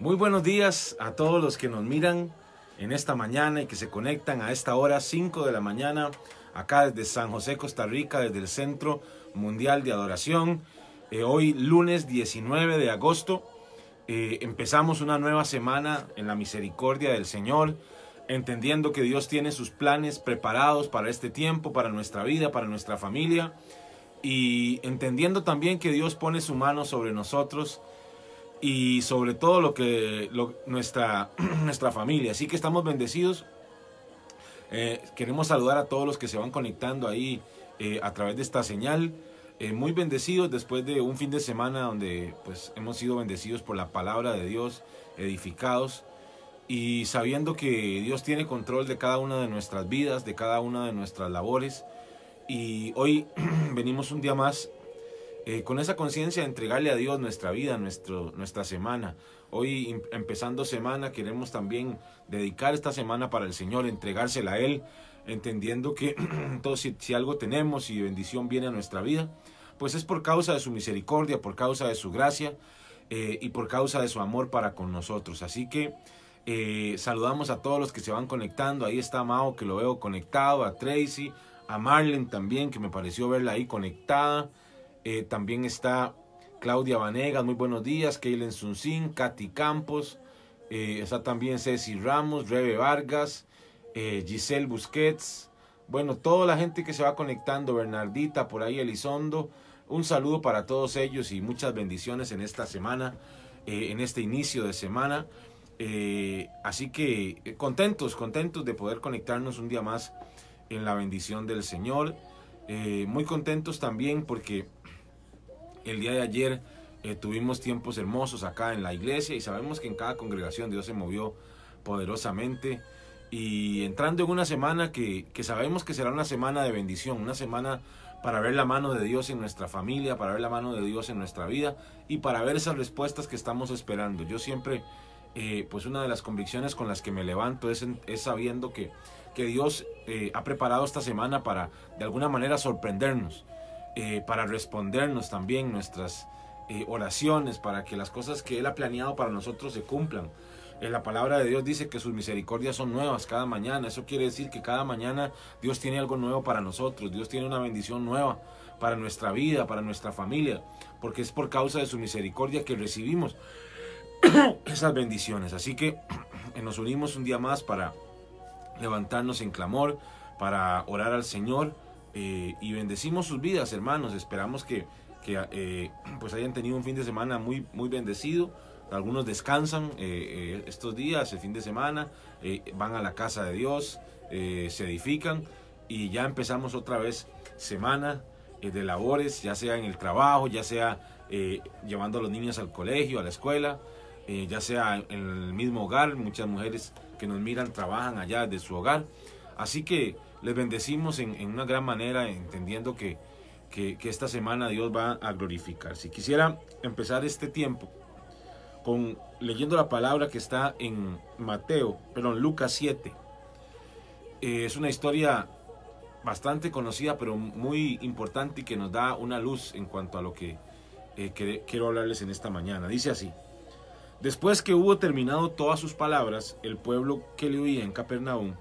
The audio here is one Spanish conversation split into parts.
Muy buenos días a todos los que nos miran en esta mañana y que se conectan a esta hora 5 de la mañana acá desde San José, Costa Rica, desde el Centro Mundial de Adoración. Eh, hoy lunes 19 de agosto eh, empezamos una nueva semana en la misericordia del Señor, entendiendo que Dios tiene sus planes preparados para este tiempo, para nuestra vida, para nuestra familia y entendiendo también que Dios pone su mano sobre nosotros y sobre todo lo que nuestra, nuestra familia. Así que estamos bendecidos. Eh, queremos saludar a todos los que se van conectando ahí eh, a través de esta señal. Eh, muy bendecidos después de un fin de semana donde pues hemos sido bendecidos por la palabra de Dios, edificados y sabiendo que Dios tiene control de cada una de nuestras vidas, de cada una de nuestras labores. Y hoy venimos un día más eh, con esa conciencia de entregarle a Dios nuestra vida, nuestro, nuestra semana. Hoy empezando semana queremos también dedicar esta semana para el Señor, entregársela a Él, entendiendo que si, algo tenemos y bendición viene a nuestra vida, pues es por causa de su misericordia, por causa de su gracia eh, y por causa de su amor para con nosotros. Así que eh, saludamos a todos los que se van conectando. Ahí está Mao, que lo veo conectado, a Tracy, a Marlene también, que me pareció verla ahí conectada. Eh, también está Claudia Vanegas, muy buenos días. Keilen Sunsin, Katy Campos. Eh, está también Ceci Ramos, Rebe Vargas, eh, Giselle Busquets. Bueno, toda la gente que se va conectando, Bernardita, por ahí Elizondo. Un saludo para todos ellos y muchas bendiciones en esta semana, en este inicio de semana. así que contentos, contentos de poder conectarnos un día más en la bendición del Señor. muy contentos también porque el día de ayer eh, tuvimos tiempos hermosos acá en la iglesia y sabemos que en cada congregación Dios se movió poderosamente. Y entrando en una semana que, que sabemos que será una semana de bendición, una semana para ver la mano de Dios en nuestra familia, para ver la mano de Dios en nuestra vida y para ver esas respuestas que estamos esperando. Yo siempre, eh, pues una de las convicciones con las que me levanto es, es sabiendo que, que Dios eh, ha preparado esta semana para de alguna manera sorprendernos. Eh, para respondernos también nuestras eh, oraciones, para que las cosas que Él ha planeado para nosotros se cumplan. Eh, la palabra de Dios dice que sus misericordias son nuevas cada mañana. Eso quiere decir que cada mañana Dios tiene algo nuevo para nosotros. Dios tiene una bendición nueva para nuestra vida, para nuestra familia. Porque es por causa de su misericordia que recibimos esas bendiciones. Así que nos unimos un día más para levantarnos en clamor, para orar al Señor eh, y bendecimos sus vidas, hermanos. Esperamos que, eh, pues hayan tenido un fin de semana muy, muy bendecido. Algunos descansan eh, estos días, el fin de semana, van a la casa de Dios, se edifican y ya empezamos otra vez semana de labores, ya sea en el trabajo, ya sea llevando a los niños al colegio, a la escuela, ya sea en el mismo hogar. Muchas mujeres que nos miran trabajan allá de su hogar. Así que les bendecimos en, una gran manera, entendiendo que, que, esta semana Dios va a glorificar. Si quisiera empezar este tiempo con leyendo la palabra que está en Mateo, perdón, Lucas 7. Eh, es una historia bastante conocida, pero muy importante y que nos da una luz en cuanto a lo que, eh, que quiero hablarles en esta mañana. Dice así. Después que hubo terminado todas sus palabras, el pueblo que le oía en Capernaum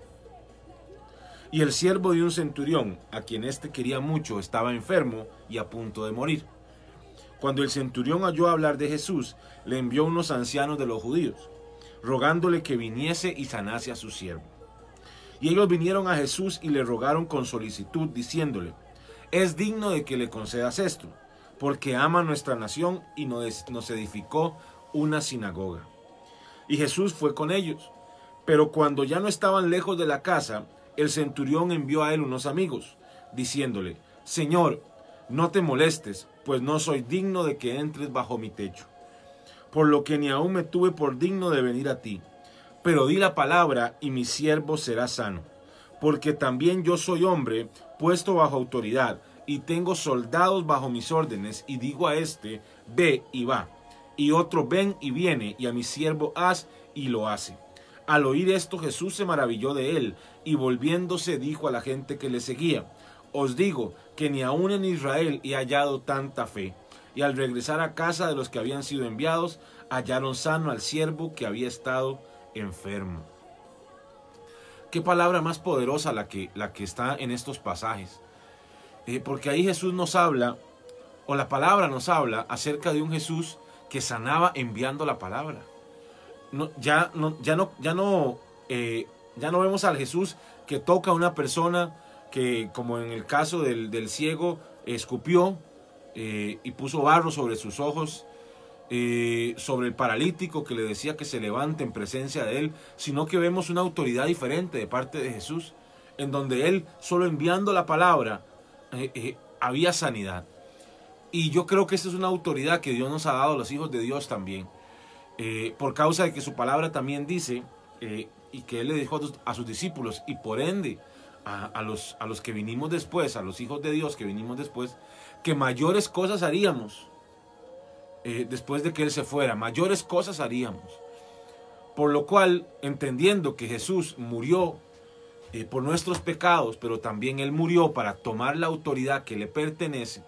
y el siervo de un centurión, a quien éste quería mucho, estaba enfermo y a punto de morir. Cuando el centurión oyó hablar de Jesús, le envió unos ancianos de los judíos, rogándole que viniese y sanase a su siervo. Y ellos vinieron a Jesús y le rogaron con solicitud, diciéndole, es digno de que le concedas esto, porque ama nuestra nación y nos edificó una sinagoga. Y Jesús fue con ellos. Pero cuando ya no estaban lejos de la casa, el centurión envió a él unos amigos, diciéndole, Señor, no te molestes, pues no soy digno de que entres bajo mi techo, por lo que ni aún me tuve por digno de venir a ti. Pero di la palabra y mi siervo será sano, porque también yo soy hombre puesto bajo autoridad, y tengo soldados bajo mis órdenes, y digo a este, ve y va, y otro ven y viene, y a mi siervo haz y lo hace. Al oír esto Jesús se maravilló de él y volviéndose dijo a la gente que le seguía, os digo que ni aun en Israel he hallado tanta fe. Y al regresar a casa de los que habían sido enviados, hallaron sano al siervo que había estado enfermo. Qué palabra más poderosa la que, la que está en estos pasajes. Eh, porque ahí Jesús nos habla, o la palabra nos habla acerca de un Jesús que sanaba enviando la palabra. No, ya, no, ya, no, ya, no, eh, ya no vemos al Jesús que toca a una persona que, como en el caso del, ciego, escupió eh, y puso barro sobre sus ojos, eh, sobre el paralítico que le decía que se levante en presencia de él, sino que vemos una autoridad diferente de parte de Jesús, en donde él, solo enviando la palabra, había sanidad. Y yo creo que esa es una autoridad que Dios nos ha dado los hijos de Dios también. Eh, por causa de que su palabra también dice, eh, y que Él le dijo a, sus discípulos, y por ende a, los, a los que vinimos después, a los hijos de Dios que vinimos después, que mayores cosas haríamos eh, después de que Él se fuera, mayores cosas haríamos. Por lo cual, entendiendo que Jesús murió por nuestros pecados, pero también Él murió para tomar la autoridad que le pertenece,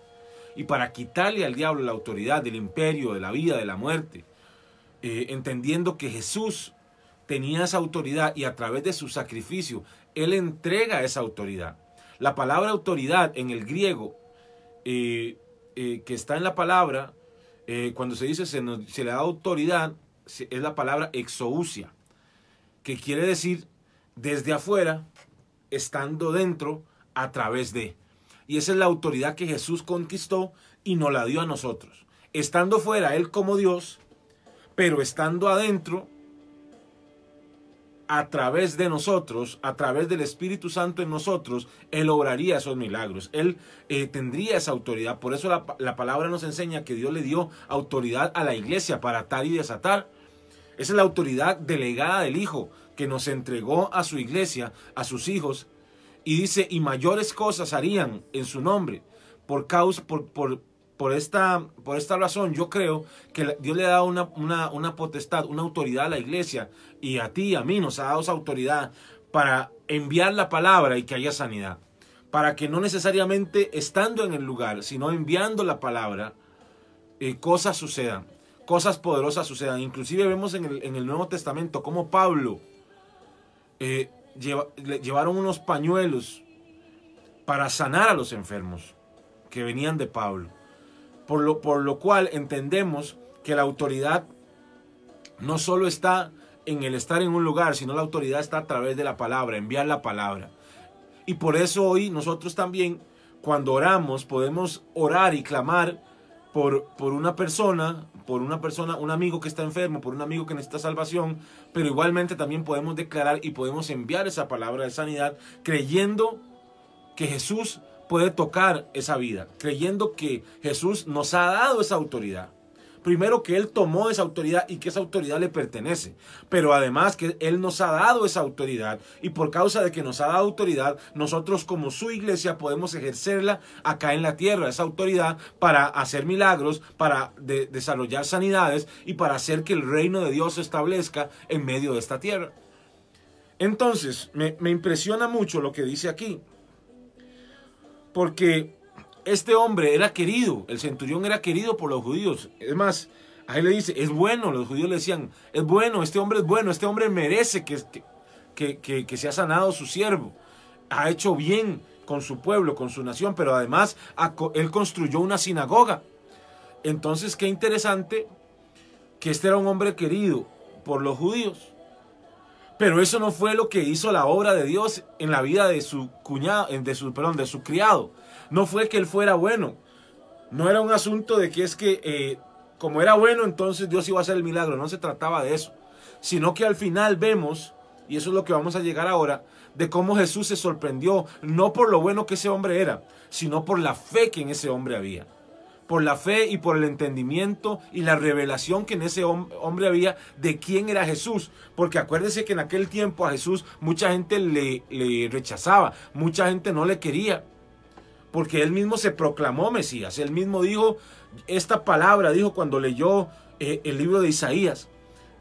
y para quitarle al diablo la autoridad del imperio, de la vida, de la muerte, eh, entendiendo que Jesús tenía esa autoridad y a través de su sacrificio, Él entrega esa autoridad. La palabra autoridad en el griego, eh, eh, que está en la palabra, cuando se dice se, se, le da autoridad, es la palabra exousia, que quiere decir desde afuera, estando dentro, a través de. Y esa es la autoridad que Jesús conquistó y nos la dio a nosotros. Estando fuera Él como Dios, pero estando adentro, a través de nosotros, a través del Espíritu Santo en nosotros, Él obraría esos milagros. Él eh, tendría esa autoridad. Por eso la, la, palabra nos enseña que Dios le dio autoridad a la iglesia para atar y desatar. Esa es la autoridad delegada del Hijo que nos entregó a su iglesia, a sus hijos, y dice, y mayores cosas harían en su nombre. Por causa, por, por, por, esta, por esta razón, yo creo que Dios le ha dado una, una, una potestad, una autoridad a la iglesia, y a ti y a mí nos ha dado esa autoridad para enviar la palabra y que haya sanidad. Para que no necesariamente estando en el lugar, sino enviando la palabra, eh, cosas sucedan, cosas poderosas sucedan. Inclusive vemos en el, en el Nuevo Testamento como Pablo eh, llevaron unos pañuelos para sanar a los enfermos que venían de Pablo. Por lo, por lo cual entendemos que la autoridad no solo está en el estar en un lugar, sino la autoridad está a través de la palabra, enviar la palabra. Y por eso hoy nosotros también, cuando oramos, podemos orar y clamar por, por una persona, por una persona, un amigo que está enfermo, por un amigo que necesita salvación, pero igualmente también podemos declarar y podemos enviar esa palabra de sanidad creyendo que Jesús puede tocar esa vida, creyendo que Jesús nos ha dado esa autoridad. Primero que Él tomó esa autoridad y que esa autoridad le pertenece. Pero además que Él nos ha dado esa autoridad. Y por causa de que nos ha dado autoridad, nosotros como su iglesia podemos ejercerla acá en la tierra. Esa autoridad para hacer milagros, para desarrollar sanidades y para hacer que el reino de Dios se establezca en medio de esta tierra. Entonces, me, impresiona mucho lo que dice aquí. Porque este hombre era querido, el centurión era querido por los judíos. Es más, a él le dice, es bueno, los judíos le decían, es bueno, este hombre es bueno, este hombre merece que, que, que, que se ha sanado su siervo, ha hecho bien con su pueblo, con su nación, pero además él construyó una sinagoga. Entonces, qué interesante que este era un hombre querido por los judíos. Pero eso no fue lo que hizo la obra de Dios en la vida de su cuñado, de su, perdón, de su criado. No fue que él fuera bueno. No era un asunto de que es que eh, como era bueno, entonces Dios iba a hacer el milagro. No se trataba de eso. Sino que al final vemos, y eso es lo que vamos a llegar ahora, de cómo Jesús se sorprendió, no por lo bueno que ese hombre era, sino por la fe que en ese hombre había. Por la fe y por el entendimiento y la revelación que en ese hombre había de quién era Jesús. Porque acuérdense que en aquel tiempo a Jesús mucha gente le, le rechazaba, mucha gente no le quería porque él mismo se proclamó Mesías. Él mismo dijo esta palabra, dijo cuando leyó eh, el libro de Isaías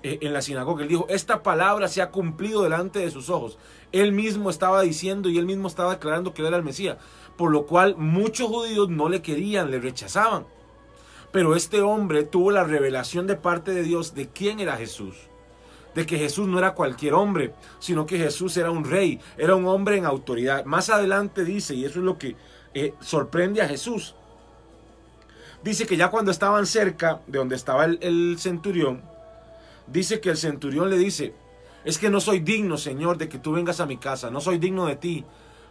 en la sinagoga, él dijo, esta palabra se ha cumplido delante de sus ojos. Él mismo estaba diciendo y él mismo estaba declarando que él era el Mesías, por lo cual muchos judíos no le querían, le rechazaban. Pero este hombre tuvo la revelación de parte de Dios de quién era Jesús. De que Jesús no era cualquier hombre, sino que Jesús era un rey, era un hombre en autoridad. Más adelante dice, y eso es lo que eh, sorprende a Jesús, dice que ya cuando estaban cerca de donde estaba el centurión, dice que el centurión le dice, es que no soy digno, Señor, de que tú vengas a mi casa, no soy digno de ti,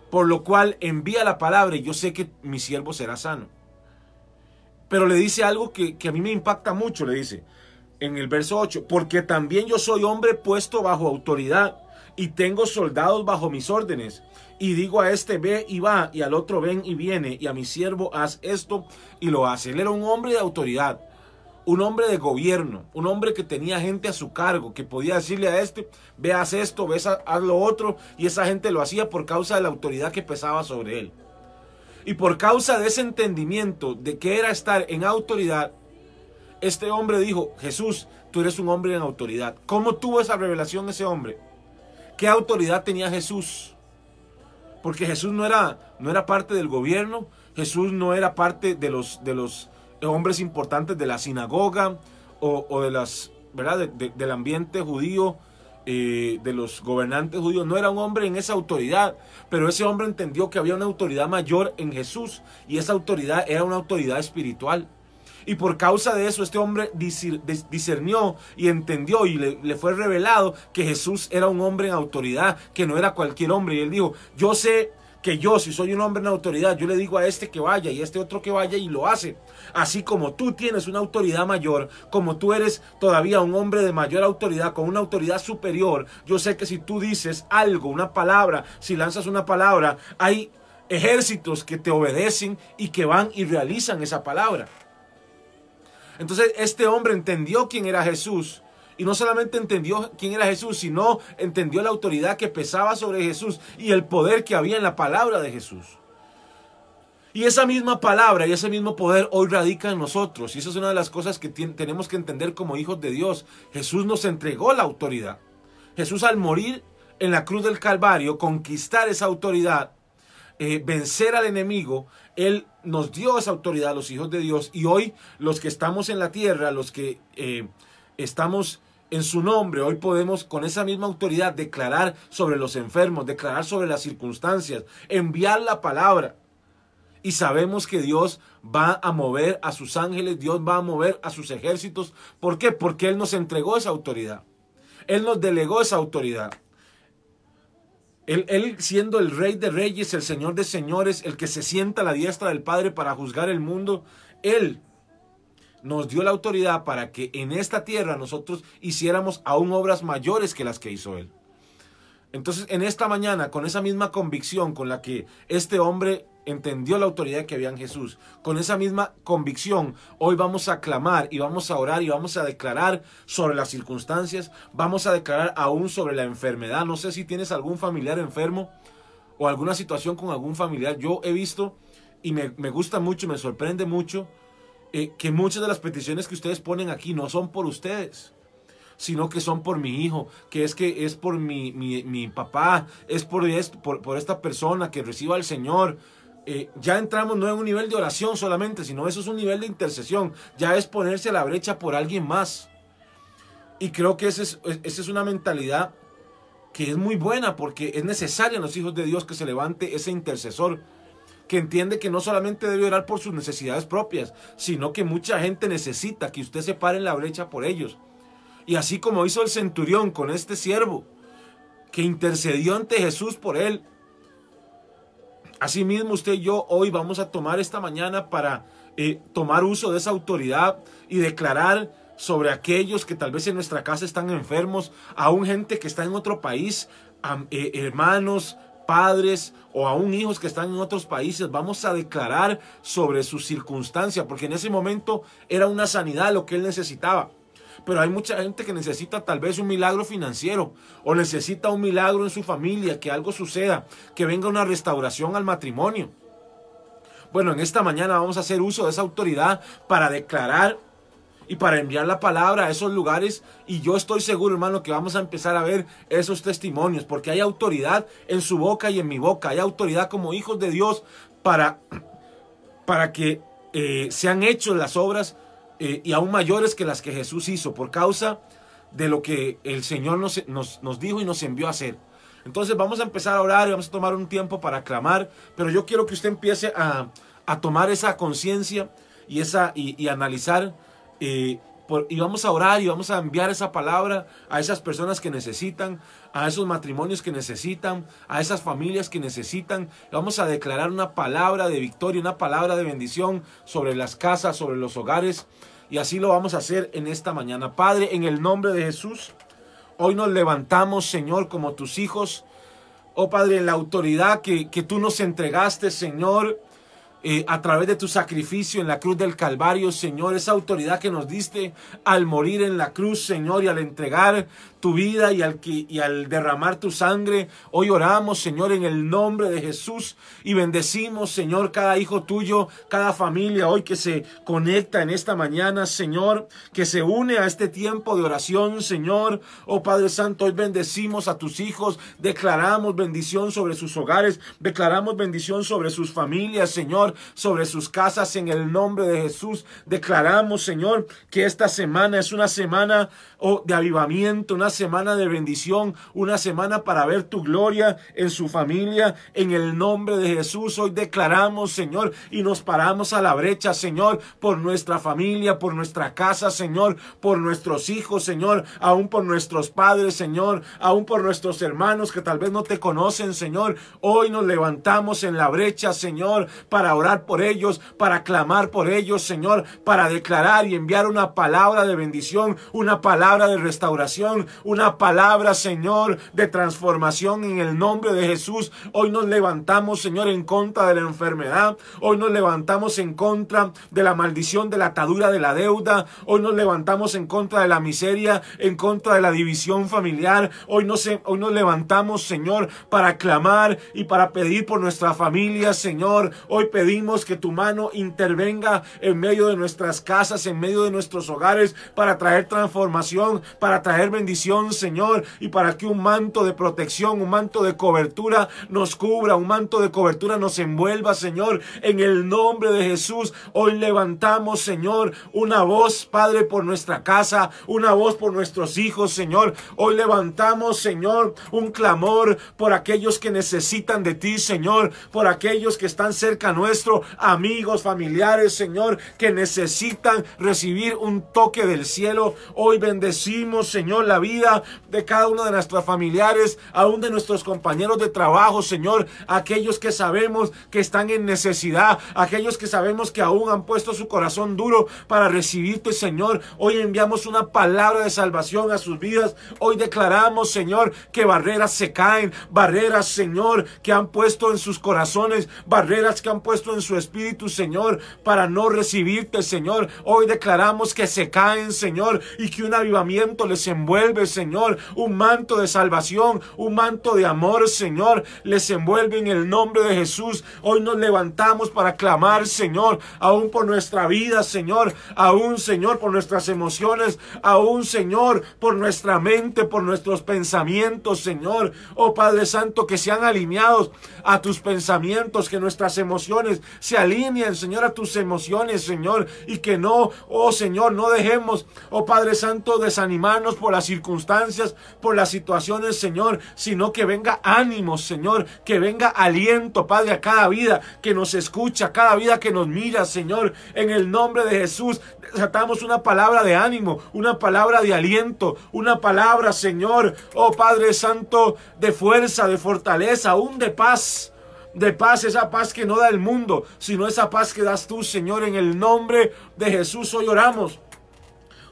por lo cual envía la palabra y yo sé que mi siervo será sano. Pero le dice algo que, a mí me impacta mucho, le dice en el verso 8, porque también yo soy hombre puesto bajo autoridad y tengo soldados bajo mis órdenes. Y digo a este ve y va, y al otro ven y viene, y a mi siervo haz esto y lo hace. Él era un hombre de autoridad, un hombre de gobierno, un hombre que tenía gente a su cargo, que podía decirle a este, ve haz esto, ve haz lo otro, y esa gente lo hacía por causa de la autoridad que pesaba sobre él. Y por causa de ese entendimiento de que era estar en autoridad, este hombre dijo, Jesús, tú eres un hombre en autoridad. ¿Cómo tuvo esa revelación ese hombre? ¿Qué autoridad tenía Jesús? Porque Jesús no era, no era parte del gobierno, Jesús no era parte de los, de los hombres importantes de la sinagoga o, de las, ¿verdad? del ambiente judío eh, de los gobernantes judíos, no era un hombre en esa autoridad, pero ese hombre entendió que había una autoridad mayor en Jesús y esa autoridad era una autoridad espiritual. Y por causa de eso este hombre discernió y entendió y le, le, fue revelado que Jesús era un hombre en autoridad, que no era cualquier hombre. Y él dijo, yo sé que yo, si soy un hombre en autoridad, yo le digo a este que vaya y a este otro que vaya y lo hace. Así como tú tienes una autoridad mayor, como tú eres todavía un hombre de mayor autoridad, con una autoridad superior, yo sé que si tú dices algo, una palabra, si lanzas una palabra, hay ejércitos que te obedecen y que van y realizan esa palabra. Entonces este hombre entendió quién era Jesús y no solamente entendió quién era Jesús, sino entendió la autoridad que pesaba sobre Jesús y el poder que había en la palabra de Jesús. Y esa misma palabra y ese mismo poder hoy radica en nosotros. Y esa es una de las cosas que tenemos que entender como hijos de Dios. Jesús nos entregó la autoridad. Jesús al morir en la cruz del Calvario, conquistar esa autoridad, eh, vencer al enemigo, Él nos dio esa autoridad a los hijos de Dios. Y hoy los que estamos en la tierra, los que eh, estamos en su nombre, hoy podemos con esa misma autoridad declarar sobre los enfermos, declarar sobre las circunstancias, enviar la palabra. Y sabemos que Dios va a mover a sus ángeles, Dios va a mover a sus ejércitos. ¿Por qué? Porque Él nos entregó esa autoridad. Él nos delegó esa autoridad. Él, siendo el rey de reyes, el señor de señores, el que se sienta a la diestra del Padre para juzgar el mundo, Él nos dio la autoridad para que en esta tierra nosotros hiciéramos aún obras mayores que las que hizo Él. Entonces, en esta mañana, con esa misma convicción con la que este hombre entendió la autoridad que había en Jesús, con esa misma convicción, hoy vamos a clamar y vamos a orar y vamos a declarar sobre las circunstancias, vamos a declarar aún sobre la enfermedad. No sé si tienes algún familiar enfermo o alguna situación con algún familiar. Yo he visto y me, me gusta mucho, me sorprende mucho eh, que muchas de las peticiones que ustedes ponen aquí no son por ustedes, sino que son por mi hijo, que es que es por mi, mi, papá, es por, esto, por, esta persona que reciba al Señor. Eh, ya entramos no en un nivel de oración solamente, sino eso es un nivel de intercesión, ya es ponerse a la brecha por alguien más. Y creo que esa es, es una mentalidad que es muy buena porque es necesaria en los hijos de Dios que se levante ese intercesor que entiende que no solamente debe orar por sus necesidades propias, sino que mucha gente necesita que usted se pare en la brecha por ellos. Y así como hizo el centurión con este siervo, que intercedió ante Jesús por él, Asimismo, usted y yo hoy vamos a tomar esta mañana para eh, tomar uso de esa autoridad y declarar sobre aquellos que tal vez en nuestra casa están enfermos, aún gente que está en otro país, eh, hermanos, padres o aún hijos que están en otros países, vamos a declarar sobre su circunstancia, porque en ese momento era una sanidad lo que él necesitaba. Pero hay mucha gente que necesita tal vez un milagro financiero o necesita un milagro en su familia, que algo suceda, que venga una restauración al matrimonio. Bueno, en esta mañana vamos a hacer uso de esa autoridad para declarar y para enviar la palabra a esos lugares. Y yo estoy seguro, hermano, que vamos a empezar a ver esos testimonios, porque hay autoridad en su boca y en mi boca. Hay autoridad como hijos de Dios para, para que eh, sean hechas las obras eh, y aún mayores que las que Jesús hizo por causa de lo que el Señor nos, nos, nos dijo y nos envió a hacer. Entonces vamos a empezar a orar y vamos a tomar un tiempo para clamar, pero yo quiero que usted empiece a, a tomar esa conciencia y, esa, y, analizar eh, y vamos a orar y vamos a enviar esa palabra a esas personas que necesitan, a esos matrimonios que necesitan, a esas familias que necesitan. Vamos a declarar una palabra de victoria, una palabra de bendición sobre las casas, sobre los hogares. Y así lo vamos a hacer en esta mañana. Padre, en el nombre de Jesús, hoy nos levantamos, Señor, como tus hijos. Oh Padre, la autoridad que, que tú nos entregaste, Señor eh, a través de tu sacrificio en la cruz del Calvario, Señor, esa autoridad que nos diste al morir en la cruz, Señor, y al entregar tu vida y al, y al derramar tu sangre. Hoy oramos, Señor, en el nombre de Jesús y bendecimos, Señor, cada hijo tuyo, cada familia hoy que se conecta en esta mañana, Señor, que se une a este tiempo de oración, Señor. Oh Padre Santo, hoy bendecimos a tus hijos, declaramos bendición sobre sus hogares, declaramos bendición sobre sus familias, Señor sobre sus casas en el nombre de Jesús. Declaramos, Señor, que esta semana es una semana oh, de avivamiento, una semana de bendición, una semana para ver tu gloria en su familia. En el nombre de Jesús, hoy declaramos, Señor, y nos paramos a la brecha, Señor, por nuestra familia, por nuestra casa, Señor, por nuestros hijos, Señor, aún por nuestros padres, Señor, aún por nuestros hermanos que tal vez no te conocen, Señor. Hoy nos levantamos en la brecha, Señor, para orar por ellos, para clamar por ellos, Señor, para declarar y enviar una palabra de bendición, una palabra de restauración, una palabra, Señor, de transformación en el nombre de Jesús. Hoy nos levantamos, Señor, en contra de la enfermedad. Hoy nos levantamos en contra de la maldición, de la atadura de la deuda. Hoy nos levantamos en contra de la miseria, en contra de la división familiar. Hoy nos, hoy nos levantamos, Señor, para clamar y para pedir por nuestra familia, Señor. Hoy pedimos que tu mano intervenga en medio de nuestras casas, en medio de nuestros hogares, para traer transformación, para traer bendición, Señor, y para que un manto de protección, un manto de cobertura nos cubra, un manto de cobertura nos envuelva, Señor, en el nombre de Jesús. Hoy levantamos, Señor, una voz, Padre, por nuestra casa, una voz por nuestros hijos, Señor. Hoy levantamos, Señor, un clamor por aquellos que necesitan de ti, Señor, por aquellos que están cerca nuestro amigos, familiares, Señor, que necesitan recibir un toque del cielo. Hoy bendecimos, Señor, la vida de cada uno de nuestros familiares, aún de nuestros compañeros de trabajo, Señor, aquellos que sabemos que están en necesidad, aquellos que sabemos que aún han puesto su corazón duro para recibirte, Señor. Hoy enviamos una palabra de salvación a sus vidas. Hoy declaramos, Señor, que barreras se caen, barreras, Señor, que han puesto en sus corazones, barreras que han puesto en su espíritu, Señor, para no recibirte, Señor. Hoy declaramos que se caen, Señor, y que un les envuelve, Señor. Un manto de salvación, un manto de amor, Señor, les envuelve en el nombre de Jesús. Hoy nos levantamos para clamar, Señor, aún por nuestra vida, Señor, aún, Señor, por nuestras emociones, aún, Señor, por nuestra mente, por nuestros pensamientos, Señor. Oh Padre Santo, que sean alineados a tus pensamientos, que nuestras emociones se alineen, Señor, a tus emociones, Señor, y que no, oh Señor, no dejemos, oh Padre Santo, desanimarnos por las circunstancias, por las situaciones, Señor, sino que venga ánimo, Señor, que venga aliento, Padre, a cada vida que nos escucha, a cada vida que nos mira, Señor, en el nombre de Jesús, desatamos una palabra de ánimo, una palabra de aliento, una palabra, Señor, oh Padre Santo, de fuerza, de fortaleza, aún de paz de paz, esa paz que no da el mundo, sino esa paz que das tú, Señor, en el nombre de Jesús hoy oramos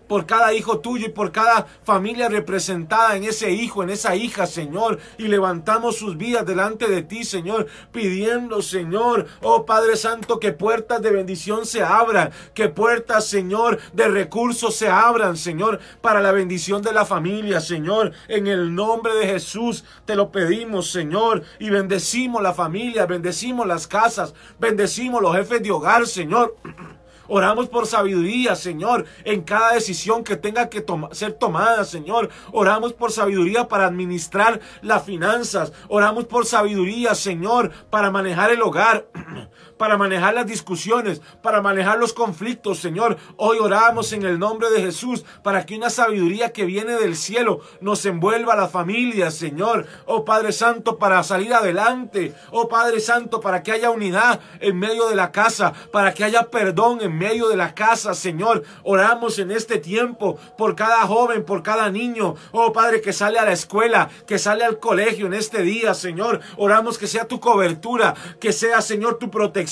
por cada hijo tuyo y por cada familia representada en ese hijo, en esa hija, Señor. Y levantamos sus vidas delante de ti, Señor, pidiendo, Señor, oh Padre Santo, que puertas de bendición se abran, que puertas, Señor, de recursos se abran, Señor, para la bendición de la familia, Señor. En el nombre de Jesús te lo pedimos, Señor, y bendecimos la familia, bendecimos las casas, bendecimos los jefes de hogar, Señor. Oramos por sabiduría, Señor, en cada decisión que tenga que ser tomada, Señor. Oramos por sabiduría para administrar las finanzas. Oramos por sabiduría, Señor, para manejar el hogar. para manejar las discusiones, para manejar los conflictos, Señor. Hoy oramos en el nombre de Jesús para que una sabiduría que viene del cielo nos envuelva a la familia, Señor. Oh Padre Santo, para salir adelante. Oh Padre Santo, para que haya unidad en medio de la casa, para que haya perdón en medio de la casa, Señor. Oramos en este tiempo por cada joven, por cada niño. Oh Padre, que sale a la escuela, que sale al colegio en este día, Señor. Oramos que sea tu cobertura, que sea, Señor, tu protección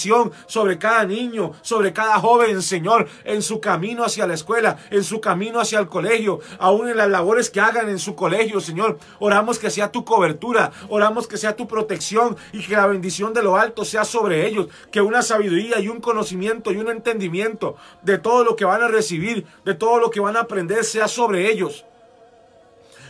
sobre cada niño, sobre cada joven, Señor, en su camino hacia la escuela, en su camino hacia el colegio, aún en las labores que hagan en su colegio, Señor. Oramos que sea tu cobertura, oramos que sea tu protección y que la bendición de lo alto sea sobre ellos, que una sabiduría y un conocimiento y un entendimiento de todo lo que van a recibir, de todo lo que van a aprender sea sobre ellos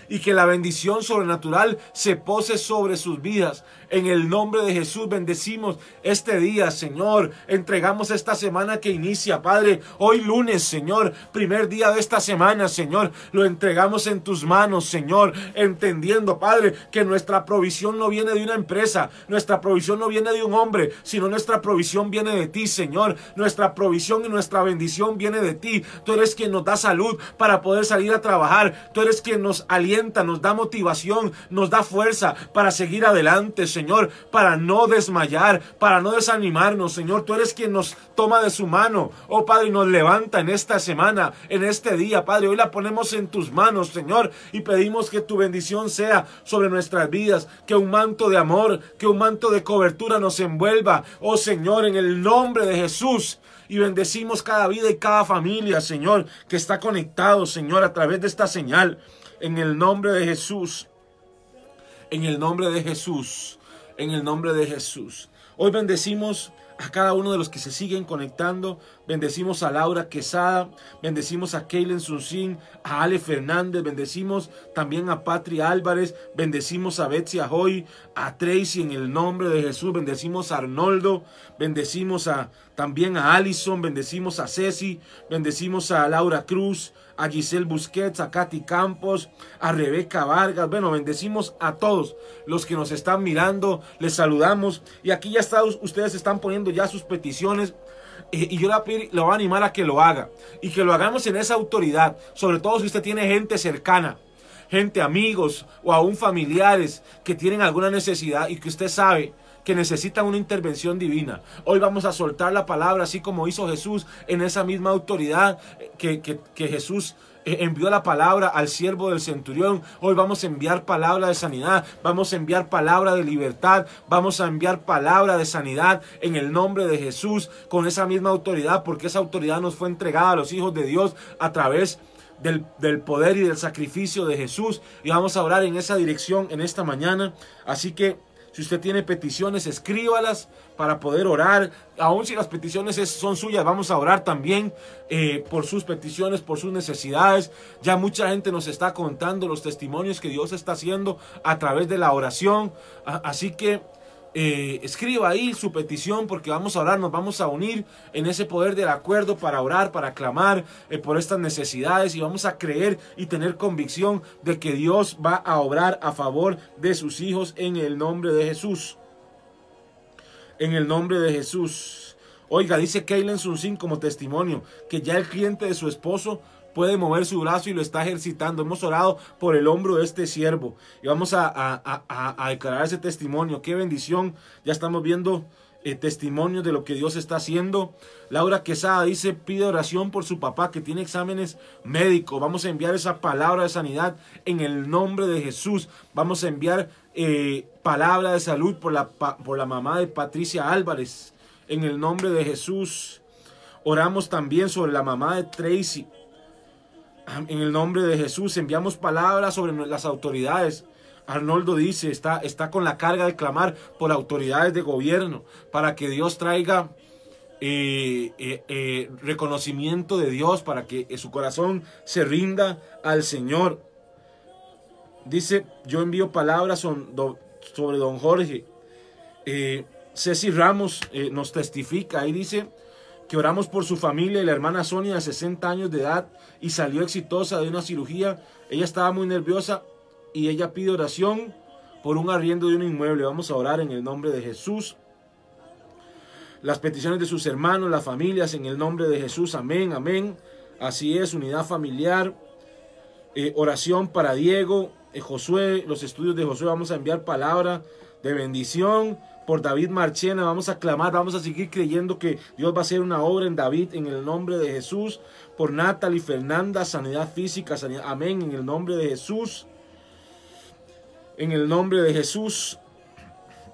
y que la bendición sobrenatural se pose sobre sus vidas. En el nombre de Jesús bendecimos este día, Señor. Entregamos esta semana que inicia, Padre. Hoy lunes, Señor, primer día de esta semana, Señor. Lo entregamos en tus manos, Señor. Entendiendo, Padre, que nuestra provisión no viene de una empresa. Nuestra provisión no viene de un hombre, sino nuestra provisión viene de ti, Señor. Nuestra provisión y nuestra bendición viene de ti. Tú eres quien nos da salud para poder salir a trabajar. Tú eres quien nos alienta, nos da motivación, nos da fuerza para seguir adelante, Señor, para no desmayar, para no desanimarnos, Señor. Tú eres quien nos toma de su mano, oh Padre, y nos levanta en esta semana, en este día, Padre. Hoy la ponemos en tus manos, Señor, y pedimos que tu bendición sea sobre nuestras vidas, que un manto de amor, que un manto de cobertura nos envuelva, oh Señor, en el nombre de Jesús y bendecimos cada vida y cada familia, Señor, que está conectado, Señor, a través de esta señal. En el nombre de Jesús. En el nombre de Jesús en el nombre de Jesús. Hoy bendecimos a cada uno de los que se siguen conectando. Bendecimos a Laura Quesada, bendecimos a Keilen Sunsin, a Ale Fernández, bendecimos también a Patria Álvarez, bendecimos a Betsy Ahoy, a Tracy en el nombre de Jesús, bendecimos a Arnoldo, bendecimos a, también a Allison, bendecimos a Ceci, bendecimos a Laura Cruz, a Giselle Busquets, a Katy Campos, a Rebeca Vargas. Bueno, bendecimos a todos los que nos están mirando. Les saludamos. Y aquí ya está, ustedes están poniendo ya sus peticiones. Eh, y yo le voy a animar a que lo haga. Y que lo hagamos en esa autoridad. Sobre todo si usted tiene gente cercana gente, amigos o aún familiares que tienen alguna necesidad y que usted sabe que necesitan una intervención divina. Hoy vamos a soltar la palabra, así como hizo Jesús en esa misma autoridad que, que, Jesús eh, envió la palabra al siervo del centurión. Hoy vamos a enviar palabra de sanidad, vamos a enviar palabra de libertad, vamos a enviar palabra de sanidad en el nombre de Jesús con esa misma autoridad, porque esa autoridad nos fue entregada a los hijos de Dios a través del, del, poder y del sacrificio de Jesús. Y vamos a orar en esa dirección en esta mañana. Así que si usted tiene peticiones, escríbalas para poder orar. Aun si las peticiones son suyas, vamos a orar también eh, por sus peticiones, por sus necesidades. Ya mucha gente nos está contando los testimonios que Dios está haciendo a través de la oración. Así que eh, escriba ahí su petición porque vamos a orar, nos vamos a unir en ese poder del acuerdo para orar, para clamar eh, por estas necesidades y vamos a creer y tener convicción de que Dios va a obrar a favor de sus hijos en el nombre de Jesús. En el nombre de Jesús. Oiga, dice Kaylen Sunsin como testimonio que ya el cliente de su esposo puede mover su brazo y lo está ejercitando. Hemos orado por el hombro de este siervo y vamos a, declarar ese testimonio. Qué bendición. Ya estamos viendo eh, testimonios de lo que Dios está haciendo. Laura Quesada dice, pide oración por su papá que tiene exámenes médicos. Vamos a enviar esa palabra de sanidad en el nombre de Jesús. Vamos a enviar eh, palabra de salud por la, por la mamá de Patricia Álvarez en el nombre de Jesús. Oramos también sobre la mamá de Tracy en el nombre de Jesús enviamos palabras sobre las autoridades. Arnoldo dice, está, está con la carga de clamar por autoridades de gobierno para que Dios traiga eh, eh, eh, reconocimiento de Dios, para que su corazón se rinda al Señor. Dice, yo envío palabras sobre don Jorge. Ceci Ramos nos testifica y dice, que oramos por su familia y la hermana Sonia de 60 años de edad y salió exitosa de una cirugía. Ella estaba muy nerviosa y ella pide oración por un arriendo de un inmueble. Vamos a orar en el nombre de Jesús. las peticiones de sus hermanos, las familias, en el nombre de Jesús. Amén, amén. Así es, unidad familiar. Eh, oración para Diego, eh, Josué, los estudios de Josué. Vamos a enviar palabra de bendición por David Marchena. Vamos a clamar, vamos a seguir creyendo que Dios va a hacer una obra en David en el nombre de Jesús. Por Natalie Fernanda, sanidad física, sanidad. Amén, en el nombre de Jesús. En el nombre de Jesús.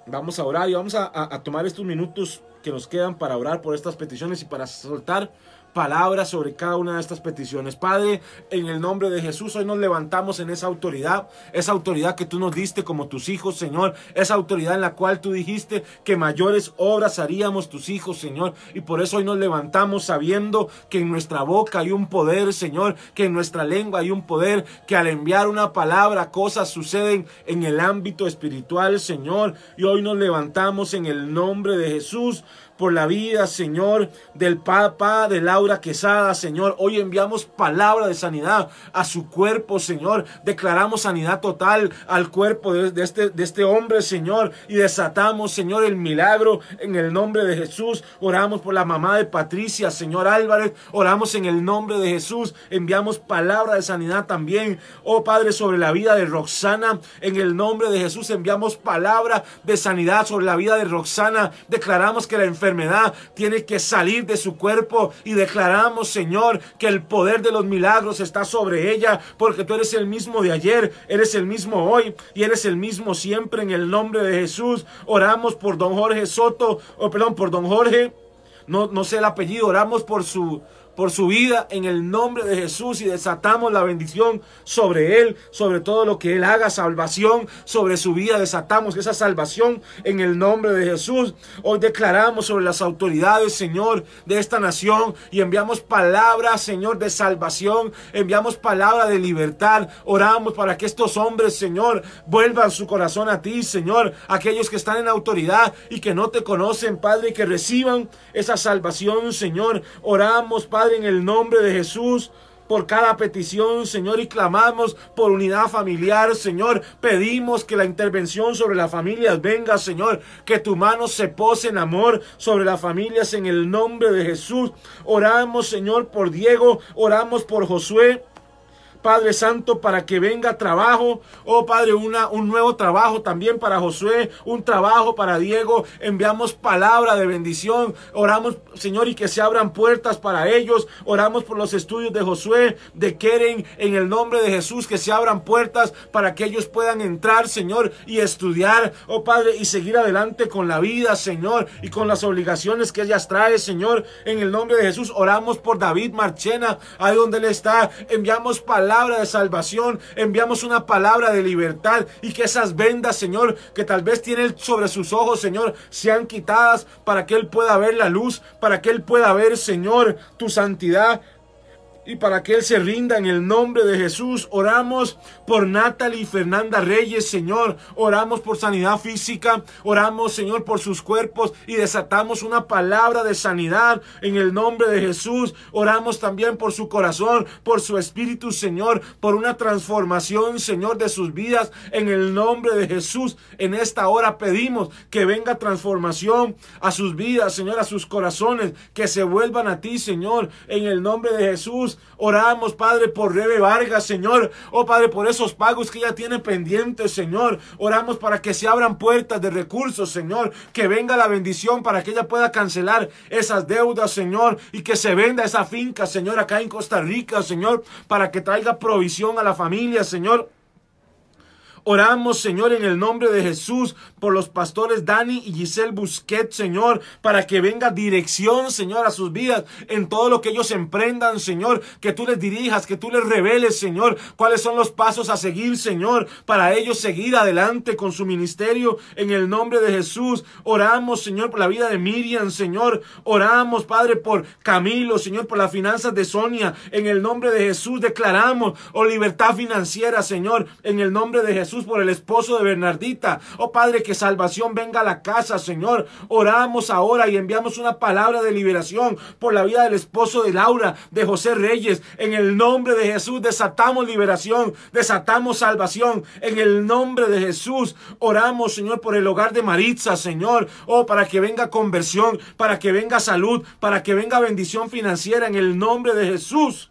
Vamos a orar y vamos a, a tomar estos minutos que nos quedan para orar por estas peticiones y para soltar palabras sobre cada una de estas peticiones. Padre, en el nombre de Jesús, hoy nos levantamos en esa autoridad, esa autoridad que tú nos diste como tus hijos, Señor, esa autoridad en la cual tú dijiste que mayores obras haríamos tus hijos, Señor. Y por eso hoy nos levantamos sabiendo que en nuestra boca hay un poder, Señor, que en nuestra lengua hay un poder, que al enviar una palabra cosas suceden en el ámbito espiritual, Señor. Y hoy nos levantamos en el nombre de Jesús por la vida, Señor, del Papa de Laura Quesada, Señor. Hoy enviamos palabra de sanidad a su cuerpo, Señor. Declaramos sanidad total al cuerpo de, este, de este hombre, Señor. Y desatamos, Señor, el milagro en el nombre de Jesús. Oramos por la mamá de Patricia, Señor Álvarez. Oramos en el nombre de Jesús. Enviamos palabra de sanidad también. Oh Padre, sobre la vida de Roxana. En el nombre de Jesús enviamos palabra de sanidad sobre la vida de Roxana. Declaramos que la enfermedad enfermedad tiene que salir de su cuerpo y declaramos, Señor, que el poder de los milagros está sobre ella, porque tú eres el mismo de ayer, eres el mismo hoy y eres el mismo siempre en el nombre de Jesús. Oramos por don Jorge Soto, o perdón, por don Jorge, no, no sé el apellido, oramos por su por su vida en el nombre de Jesús y desatamos la bendición sobre él, sobre todo lo que él haga, salvación sobre su vida, desatamos esa salvación en el nombre de Jesús. Hoy declaramos sobre las autoridades, Señor, de esta nación y enviamos palabras, Señor, de salvación, enviamos palabra de libertad, oramos para que estos hombres, Señor, vuelvan su corazón a ti, Señor, aquellos que están en autoridad y que no te conocen, Padre, que reciban esa salvación, Señor. Oramos, Padre Padre, en el nombre de Jesús, por cada petición, Señor, y clamamos por unidad familiar, Señor. Pedimos que la intervención sobre las familias venga, Señor, que tu mano se pose en amor sobre las familias en el nombre de Jesús. Oramos, Señor, por Diego, oramos por Josué. Padre Santo, para que venga trabajo. Oh Padre, una, un nuevo trabajo también para Josué, un trabajo para Diego. Enviamos palabra de bendición. Oramos, Señor, y que se abran puertas para ellos. Oramos por los estudios de Josué, de Keren, en el nombre de Jesús, que se abran puertas para que ellos puedan entrar, Señor, y estudiar, oh Padre, y seguir adelante con la vida, Señor, y con las obligaciones que ellas trae, Señor. En el nombre de Jesús, oramos por David Marchena, ahí donde él está. Enviamos palabra palabra de salvación, enviamos una palabra de libertad y que esas vendas, Señor, que tal vez tiene sobre sus ojos, Señor, sean quitadas para que Él pueda ver la luz, para que Él pueda ver, Señor, tu santidad, y para que Él se rinda en el nombre de Jesús. Oramos por Natalie y Fernanda Reyes, Señor. Oramos por sanidad física. Oramos, Señor, por sus cuerpos y desatamos una palabra de sanidad en el nombre de Jesús. Oramos también por su corazón, por su espíritu, Señor, por una transformación, Señor, de sus vidas en el nombre de Jesús. En esta hora pedimos que venga transformación a sus vidas, Señor, a sus corazones, que se vuelvan a ti, Señor, en el nombre de Jesús. Oramos, Padre, por Rebe Vargas, Señor. Oh, Padre, por esos pagos que ella tiene pendientes, Señor. Oramos para que se abran puertas de recursos, Señor. Que venga la bendición para que ella pueda cancelar esas deudas, Señor. Y que se venda esa finca, Señor, acá en Costa Rica, Señor. Para que traiga provisión a la familia, Señor. Oramos, Señor, en el nombre de Jesús, por los pastores Dani y Giselle Busquet, Señor, para que venga dirección, Señor, a sus vidas en todo lo que ellos emprendan, Señor, que tú les dirijas, que tú les reveles, Señor, cuáles son los pasos a seguir, Señor, para ellos seguir adelante con su ministerio en el nombre de Jesús. Oramos, Señor, por la vida de Miriam, Señor. Oramos, Padre, por Camilo, Señor, por las finanzas de Sonia, en el nombre de Jesús. Declaramos, oh libertad financiera, Señor, en el nombre de Jesús Jesús, por el esposo de Bernardita. Oh Padre, que salvación venga a la casa, Señor. Oramos ahora y enviamos una palabra de liberación por la vida del esposo de Laura, de José Reyes. En el nombre de Jesús desatamos liberación, desatamos salvación. En el nombre de Jesús oramos, Señor, por el hogar de Maritza, Señor. Oh, para que venga conversión, para que venga salud, para que venga bendición financiera en el nombre de Jesús.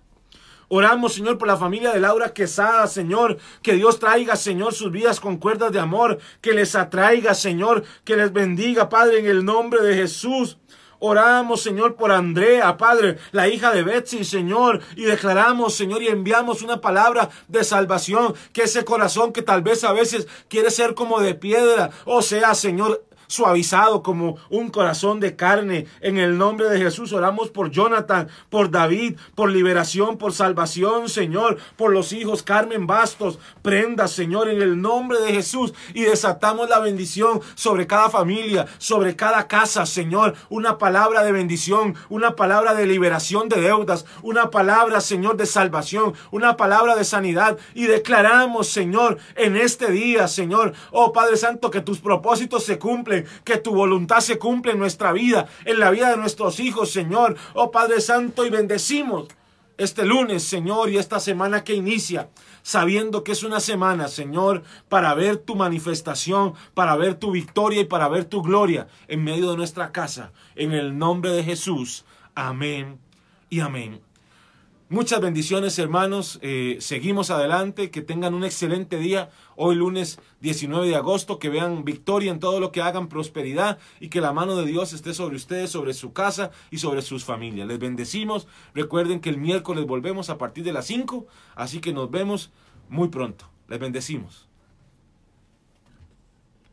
Oramos, Señor, por la familia de Laura Quesada, Señor. Que Dios traiga, Señor, sus vidas con cuerdas de amor. Que les atraiga, Señor. Que les bendiga, Padre, en el nombre de Jesús. Oramos, Señor, por Andrea, Padre, la hija de Betsy, Señor, y declaramos, Señor, y enviamos una palabra de salvación, que ese corazón que tal vez a veces quiere ser como de piedra, o sea, Señor, suavizado como un corazón de carne. En el nombre de Jesús oramos por Jonathan, por David, por liberación, por salvación, Señor, por los hijos Carmen Bastos, prenda, Señor, en el nombre de Jesús y desatamos la bendición sobre cada familia, sobre cada casa, Señor, una palabra de bendición, una palabra de liberación de deudas, una palabra, Señor, de salvación, una palabra de sanidad. Y declaramos, Señor, en este día, Señor, oh Padre Santo, que tus propósitos se cumplen que tu voluntad se cumple en nuestra vida, en la vida de nuestros hijos, Señor. Oh Padre Santo, y bendecimos este lunes, Señor, y esta semana que inicia, sabiendo que es una semana, Señor, para ver tu manifestación, para ver tu victoria y para ver tu gloria en medio de nuestra casa. En el nombre de Jesús. Amén y amén. Muchas bendiciones, hermanos. Eh, seguimos adelante. Que tengan un excelente día. Hoy lunes 19 de agosto. Que vean victoria en todo lo que hagan, prosperidad. Y que la mano de Dios esté sobre ustedes, sobre su casa y sobre sus familias. Les bendecimos. Recuerden que el miércoles volvemos a partir de las 5. Así que nos vemos muy pronto. Les bendecimos.